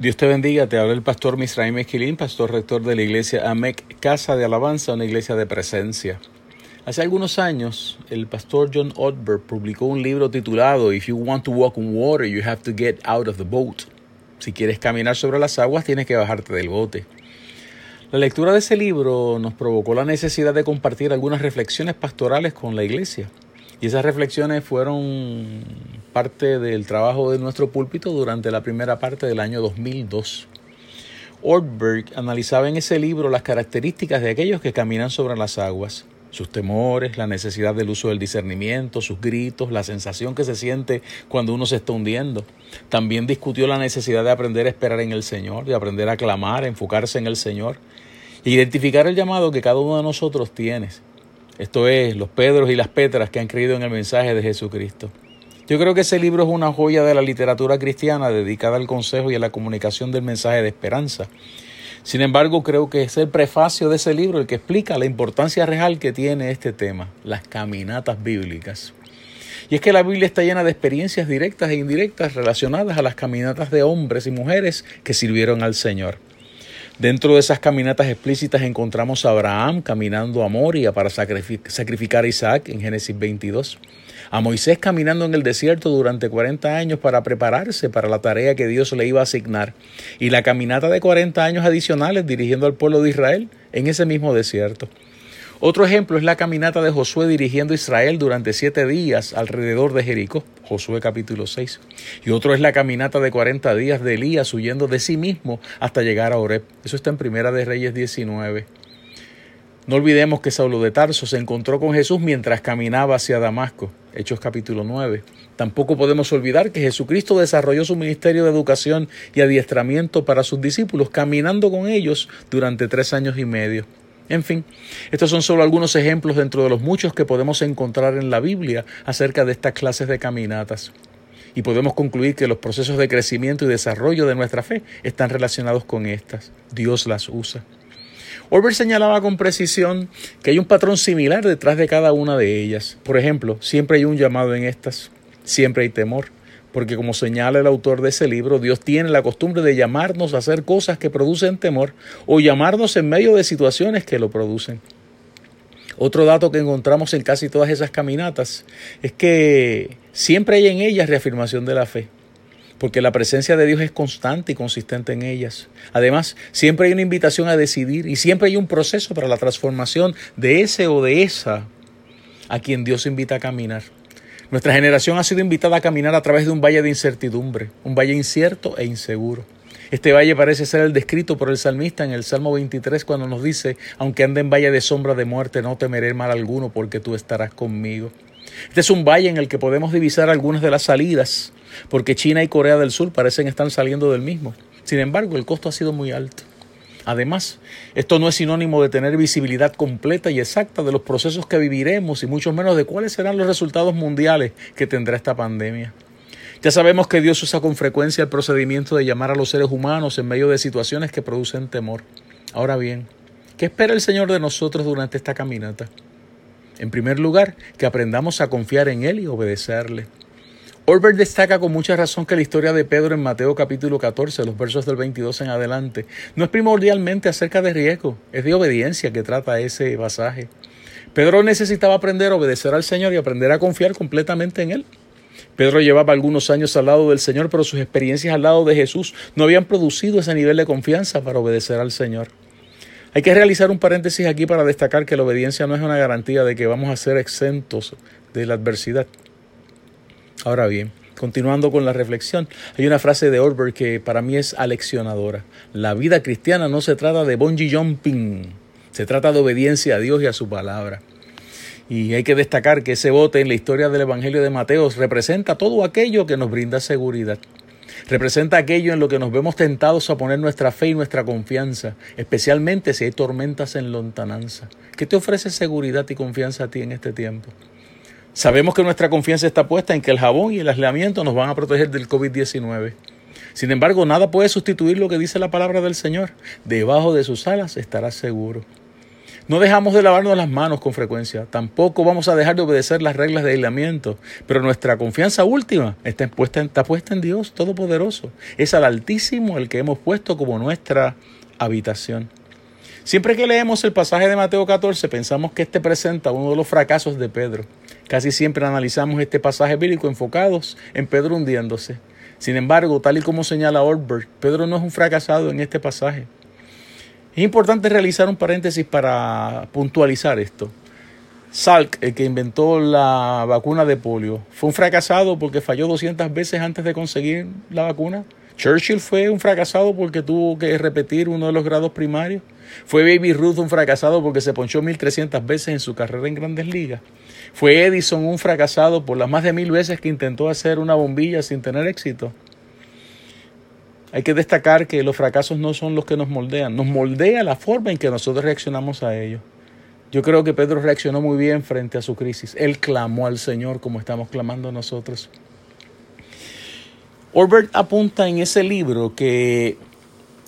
Dios te bendiga, te habla el pastor Misraim Esquilín, pastor rector de la iglesia AMEC Casa de Alabanza, una iglesia de presencia. Hace algunos años, el pastor John Ortberg publicó un libro titulado If you want to walk on water, you have to get out of the boat. Si quieres caminar sobre las aguas, tienes que bajarte del bote. La lectura de ese libro nos provocó la necesidad de compartir algunas reflexiones pastorales con la iglesia. Y esas reflexiones fueron parte del trabajo de nuestro púlpito durante la primera parte del año 2002. Ortberg analizaba en ese libro las características de aquellos que caminan sobre las aguas, sus temores, la necesidad del uso del discernimiento, sus gritos, la sensación que se siente cuando uno se está hundiendo. También discutió la necesidad de aprender a esperar en el Señor, de aprender a clamar, a enfocarse en el Señor, e identificar el llamado que cada uno de nosotros tiene esto es, los Pedros y las Petras que han creído en el mensaje de Jesucristo. Yo creo que ese libro es una joya de la literatura cristiana dedicada al consejo y a la comunicación del mensaje de esperanza. Sin embargo, creo que es el prefacio de ese libro el que explica la importancia real que tiene este tema, las caminatas bíblicas. Y es que la Biblia está llena de experiencias directas e indirectas relacionadas a las caminatas de hombres y mujeres que sirvieron al Señor. Dentro de esas caminatas explícitas encontramos a Abraham caminando a Moria para sacrificar a Isaac en Génesis 22. A Moisés caminando en el desierto durante 40 años para prepararse para la tarea que Dios le iba a asignar. Y la caminata de 40 años adicionales dirigiendo al pueblo de Israel en ese mismo desierto. Otro ejemplo es la caminata de Josué dirigiendo a Israel durante siete días alrededor de Jericó, Josué capítulo 6. Y otro es la caminata de 40 días de Elías huyendo de sí mismo hasta llegar a Oreb. Eso está en Primera de Reyes 19. No olvidemos que Saulo de Tarso se encontró con Jesús mientras caminaba hacia Damasco, Hechos capítulo 9. Tampoco podemos olvidar que Jesucristo desarrolló su ministerio de educación y adiestramiento para sus discípulos, caminando con ellos durante tres años y medio. En fin, estos son solo algunos ejemplos dentro de los muchos que podemos encontrar en la Biblia acerca de estas clases de caminatas. Y podemos concluir que los procesos de crecimiento y desarrollo de nuestra fe están relacionados con estas. Dios las usa. Orber señalaba con precisión que hay un patrón similar detrás de cada una de ellas. Por ejemplo, siempre hay un llamado en estas, siempre hay temor, porque como señala el autor de ese libro, Dios tiene la costumbre de llamarnos a hacer cosas que producen temor o llamarnos en medio de situaciones que lo producen. Otro dato que encontramos en casi todas esas caminatas es que siempre hay en ellas reafirmación de la fe, porque la presencia de Dios es constante y consistente en ellas. Además, siempre hay una invitación a decidir y siempre hay un proceso para la transformación de ese o de esa a quien Dios invita a caminar. Nuestra generación ha sido invitada a caminar a través de un valle de incertidumbre, un valle incierto e inseguro. Este valle parece ser el descrito por el salmista en el Salmo 23 cuando nos dice, aunque ande en valle de sombra de muerte, no temeré mal alguno porque tú estarás conmigo. Este es un valle en el que podemos divisar algunas de las salidas, porque China y Corea del Sur parecen estar saliendo del mismo. Sin embargo, el costo ha sido muy alto. Además, esto no es sinónimo de tener visibilidad completa y exacta de los procesos que viviremos y mucho menos de cuáles serán los resultados mundiales que tendrá esta pandemia. Ya sabemos que Dios usa con frecuencia el procedimiento de llamar a los seres humanos en medio de situaciones que producen temor. Ahora bien, ¿qué espera el Señor de nosotros durante esta caminata? En primer lugar, que aprendamos a confiar en Él y obedecerle. Orber destaca con mucha razón que la historia de Pedro en Mateo capítulo 14, los versos del 22 en adelante, no es primordialmente acerca de riesgo, es de obediencia que trata ese pasaje. Pedro necesitaba aprender a obedecer al Señor y aprender a confiar completamente en Él. Pedro llevaba algunos años al lado del Señor, pero sus experiencias al lado de Jesús no habían producido ese nivel de confianza para obedecer al Señor. Hay que realizar un paréntesis aquí para destacar que la obediencia no es una garantía de que vamos a ser exentos de la adversidad. Ahora bien, Continuando con la reflexión, hay una frase de Orber que para mí es aleccionadora. La vida cristiana no se trata de bungee jumping, se trata de obediencia a Dios y a su palabra. Y hay que destacar que ese bote en la historia del Evangelio de Mateo representa todo aquello que nos brinda seguridad. Representa aquello en lo que nos vemos tentados a poner nuestra fe y nuestra confianza, especialmente si hay tormentas en lontananza. ¿Qué te ofrece seguridad y confianza a ti en este tiempo? Sabemos que nuestra confianza está puesta en que el jabón y el aislamiento nos van a proteger del COVID-19. Sin embargo, nada puede sustituir lo que dice la palabra del Señor. Debajo de sus alas estarás seguro. No dejamos de lavarnos las manos con frecuencia, tampoco vamos a dejar de obedecer las reglas de aislamiento, pero nuestra confianza última está puesta, está puesta en Dios Todopoderoso. Es al Altísimo el que hemos puesto como nuestra habitación. Siempre que leemos el pasaje de Mateo 14 pensamos que este presenta uno de los fracasos de Pedro. Casi siempre analizamos este pasaje bíblico enfocados en Pedro hundiéndose. Sin embargo, tal y como señala Orberg, Pedro no es un fracasado en este pasaje. Es importante realizar un paréntesis para puntualizar esto. Salk, el que inventó la vacuna de polio, fue un fracasado porque falló 200 veces antes de conseguir la vacuna. Churchill fue un fracasado porque tuvo que repetir uno de los grados primarios. Fue Baby Ruth un fracasado porque se ponchó 1300 veces en su carrera en grandes ligas. Fue Edison un fracasado por las más de mil veces que intentó hacer una bombilla sin tener éxito. Hay que destacar que los fracasos no son los que nos moldean, nos moldea la forma en que nosotros reaccionamos a ellos. Yo creo que Pedro reaccionó muy bien frente a su crisis. Él clamó al Señor como estamos clamando nosotros. Orbert apunta en ese libro que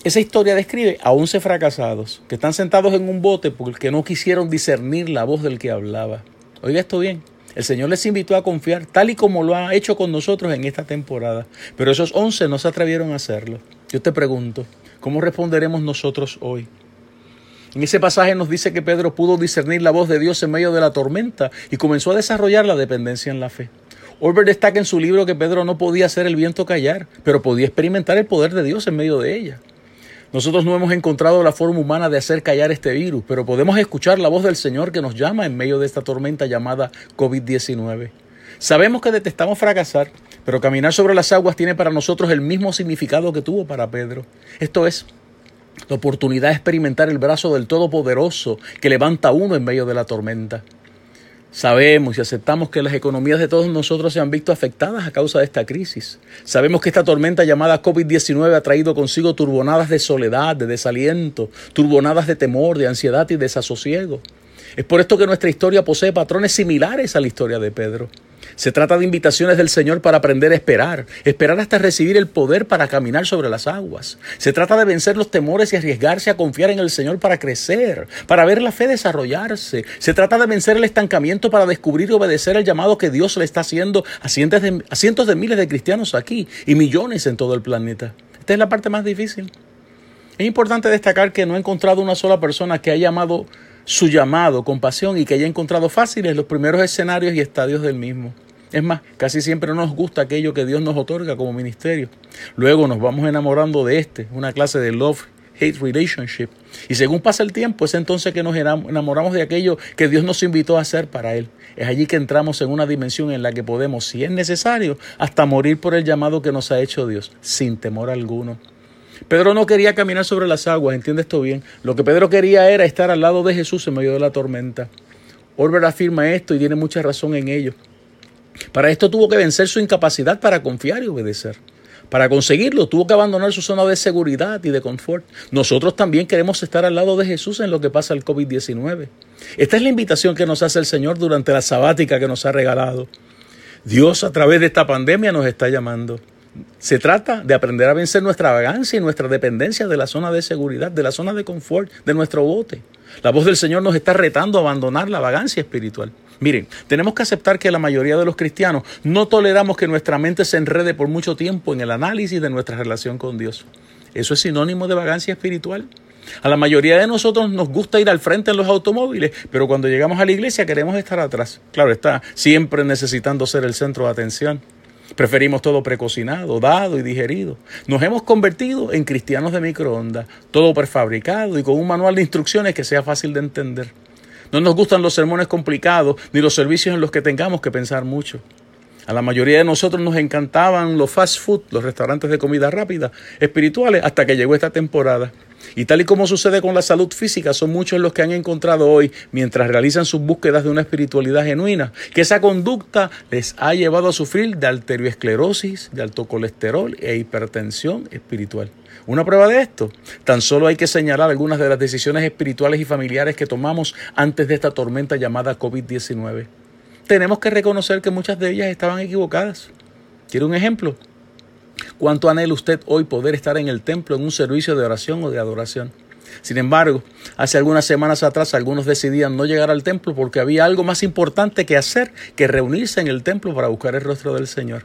esa historia describe a once fracasados que están sentados en un bote porque no quisieron discernir la voz del que hablaba. Oiga esto bien. El Señor les invitó a confiar tal y como lo ha hecho con nosotros en esta temporada. Pero esos once no se atrevieron a hacerlo. Yo te pregunto, ¿cómo responderemos nosotros hoy? En ese pasaje nos dice que Pedro pudo discernir la voz de Dios en medio de la tormenta y comenzó a desarrollar la dependencia en la fe. Olbert destaca en su libro que Pedro no podía hacer el viento callar, pero podía experimentar el poder de Dios en medio de ella. Nosotros no hemos encontrado la forma humana de hacer callar este virus, pero podemos escuchar la voz del Señor que nos llama en medio de esta tormenta llamada COVID-19. Sabemos que detestamos fracasar, pero caminar sobre las aguas tiene para nosotros el mismo significado que tuvo para Pedro. Esto es, la oportunidad de experimentar el brazo del Todopoderoso que levanta a uno en medio de la tormenta. Sabemos y aceptamos que las economías de todos nosotros se han visto afectadas a causa de esta crisis. Sabemos que esta tormenta llamada COVID-19 ha traído consigo turbonadas de soledad, de desaliento, turbonadas de temor, de ansiedad y desasosiego. Es por esto que nuestra historia posee patrones similares a la historia de Pedro. Se trata de invitaciones del Señor para aprender a esperar, esperar hasta recibir el poder para caminar sobre las aguas. Se trata de vencer los temores y arriesgarse a confiar en el Señor para crecer, para ver la fe desarrollarse. Se trata de vencer el estancamiento para descubrir y obedecer el llamado que Dios le está haciendo a cientos de, miles de cristianos aquí y millones en todo el planeta. Esta es la parte más difícil. Es importante destacar que no he encontrado una sola persona que haya amado su llamado con pasión y que haya encontrado fáciles los primeros escenarios y estadios del mismo. Es más, casi siempre nos gusta aquello que Dios nos otorga como ministerio. Luego nos vamos enamorando de este, una clase de love-hate relationship. Y según pasa el tiempo, es entonces que nos enamoramos de aquello que Dios nos invitó a hacer para Él. Es allí que entramos en una dimensión en la que podemos, si es necesario, hasta morir por el llamado que nos ha hecho Dios, sin temor alguno. Pedro no quería caminar sobre las aguas, entiende esto bien. Lo que Pedro quería era estar al lado de Jesús en medio de la tormenta. Orber afirma esto y tiene mucha razón en ello. Para esto tuvo que vencer su incapacidad para confiar y obedecer. Para conseguirlo tuvo que abandonar su zona de seguridad y de confort. Nosotros también queremos estar al lado de Jesús en lo que pasa al COVID-19. Esta es la invitación que nos hace el Señor durante la sabática que nos ha regalado. Dios a través de esta pandemia nos está llamando. Se trata de aprender a vencer nuestra vagancia y nuestra dependencia de la zona de seguridad, de la zona de confort, de nuestro bote. La voz del Señor nos está retando a abandonar la vagancia espiritual. Miren, tenemos que aceptar que la mayoría de los cristianos no toleramos que nuestra mente se enrede por mucho tiempo en el análisis de nuestra relación con Dios. ¿Eso es sinónimo de vagancia espiritual? A la mayoría de nosotros nos gusta ir al frente en los automóviles, pero cuando llegamos a la iglesia queremos estar atrás. Claro está, siempre necesitando ser el centro de atención. Preferimos todo precocinado, dado y digerido. Nos hemos convertido en cristianos de microondas, todo prefabricado y con un manual de instrucciones que sea fácil de entender. No nos gustan los sermones complicados ni los servicios en los que tengamos que pensar mucho. A la mayoría de nosotros nos encantaban los fast food, los restaurantes de comida rápida, espirituales, hasta que llegó esta temporada. Y tal y como sucede con la salud física, son muchos los que han encontrado hoy, mientras realizan sus búsquedas de una espiritualidad genuina, que esa conducta les ha llevado a sufrir de arterioesclerosis, de alto colesterol e hipertensión espiritual. Una prueba de esto, tan solo hay que señalar algunas de las decisiones espirituales y familiares que tomamos antes de esta tormenta llamada COVID-19. Tenemos que reconocer que muchas de ellas estaban equivocadas. ¿Quiere un ejemplo? ¿Cuánto anhela usted hoy poder estar en el templo en un servicio de oración o de adoración? Sin embargo, hace algunas semanas atrás algunos decidían no llegar al templo porque había algo más importante que hacer que reunirse en el templo para buscar el rostro del Señor.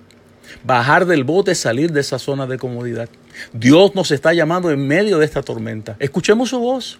Bajar del bote, salir de esa zona de comodidad. Dios nos está llamando en medio de esta tormenta. Escuchemos su voz.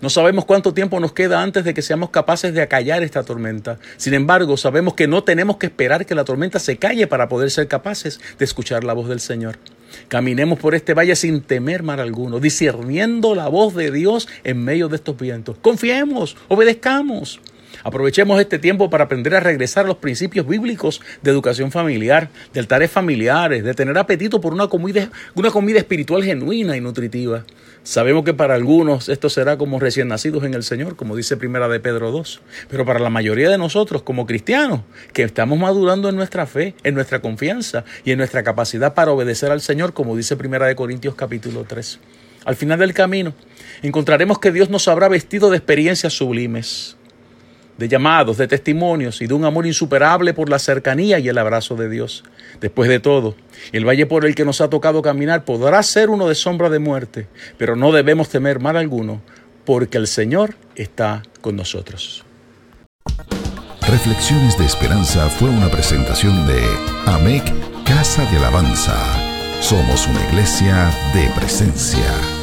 No sabemos cuánto tiempo nos queda antes de que seamos capaces de acallar esta tormenta. Sin embargo, sabemos que no tenemos que esperar que la tormenta se calle para poder ser capaces de escuchar la voz del Señor. Caminemos por este valle sin temer mal alguno, discerniendo la voz de Dios en medio de estos vientos. Confiemos, obedezcamos. Aprovechemos este tiempo para aprender a regresar a los principios bíblicos de educación familiar, de altares familiares, de tener apetito por una comida, una comida espiritual genuina y nutritiva. Sabemos que para algunos esto será como recién nacidos en el Señor, como dice Primera de Pedro 2, pero para la mayoría de nosotros como cristianos, que estamos madurando en nuestra fe, en nuestra confianza y en nuestra capacidad para obedecer al Señor, como dice Primera de Corintios capítulo 3. Al final del camino encontraremos que Dios nos habrá vestido de experiencias sublimes, de llamados, de testimonios y de un amor insuperable por la cercanía y el abrazo de Dios. Después de todo, el valle por el que nos ha tocado caminar podrá ser uno de sombra de muerte, pero no debemos temer mal alguno, porque el Señor está con nosotros. Reflexiones de Esperanza fue una presentación de AMEC Casa de Alabanza. Somos una iglesia de presencia.